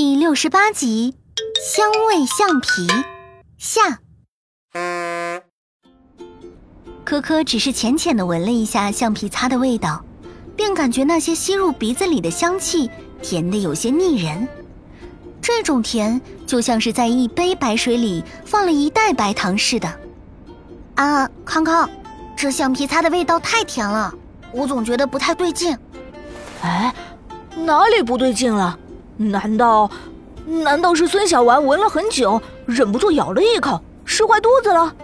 第六十八集：香味橡皮下。科科只是浅浅的闻了一下橡皮擦的味道，便感觉那些吸入鼻子里的香气甜的有些腻人。这种甜就像是在一杯白水里放了一袋白糖似的。啊，康康，这橡皮擦的味道太甜了，我总觉得不太对劲。哎，哪里不对劲了？难道，难道是孙小丸闻了很久，忍不住咬了一口，吃坏肚子了？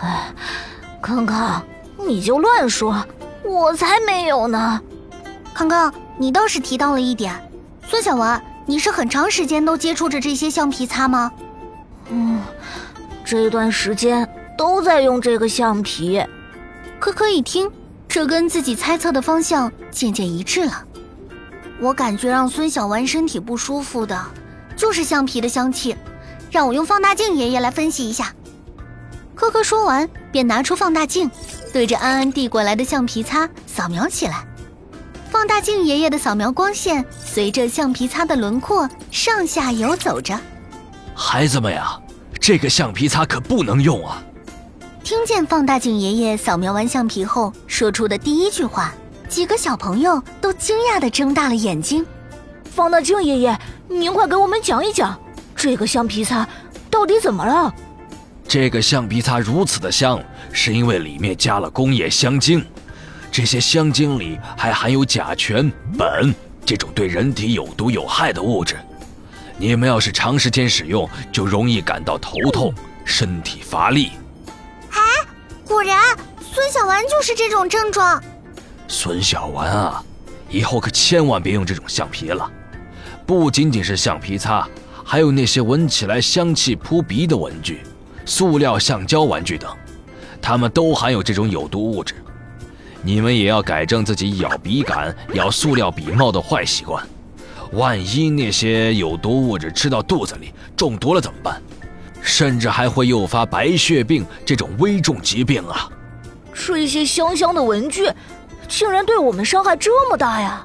哎，康康，你就乱说，我才没有呢。康康，你倒是提到了一点，孙小丸，你是很长时间都接触着这些橡皮擦吗？嗯，这段时间都在用这个橡皮。可可一听。这跟自己猜测的方向渐渐一致了。我感觉让孙小丸身体不舒服的，就是橡皮的香气。让我用放大镜爷爷来分析一下。科科说完，便拿出放大镜，对着安安递过来的橡皮擦扫描起来。放大镜爷爷的扫描光线随着橡皮擦的轮廓上下游走着。孩子们呀，这个橡皮擦可不能用啊！听见放大镜爷爷扫描完橡皮后说出的第一句话，几个小朋友都惊讶地睁大了眼睛。方大镜爷爷，您快给我们讲一讲，这个橡皮擦到底怎么了？这个橡皮擦如此的香，是因为里面加了工业香精，这些香精里还含有甲醛、苯这种对人体有毒有害的物质。你们要是长时间使用，就容易感到头痛、身体乏力。果然，孙小丸就是这种症状。孙小丸啊，以后可千万别用这种橡皮了。不仅仅是橡皮擦，还有那些闻起来香气扑鼻的文具、塑料橡胶玩具等，它们都含有这种有毒物质。你们也要改正自己咬笔杆、咬塑料笔帽的坏习惯。万一那些有毒物质吃到肚子里，中毒了怎么办？甚至还会诱发白血病这种危重疾病啊！这些香香的文具，竟然对我们伤害这么大呀！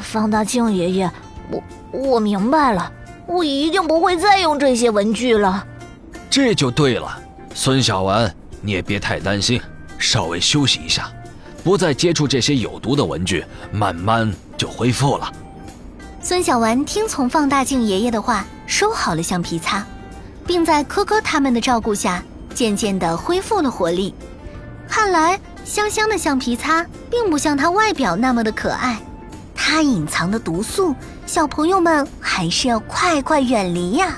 放大镜爷爷，我我明白了，我一定不会再用这些文具了。这就对了，孙小丸，你也别太担心，稍微休息一下，不再接触这些有毒的文具，慢慢就恢复了。孙小丸听从放大镜爷爷的话，收好了橡皮擦。并在科科他们的照顾下，渐渐地恢复了活力。看来香香的橡皮擦并不像它外表那么的可爱，它隐藏的毒素，小朋友们还是要快快远离呀。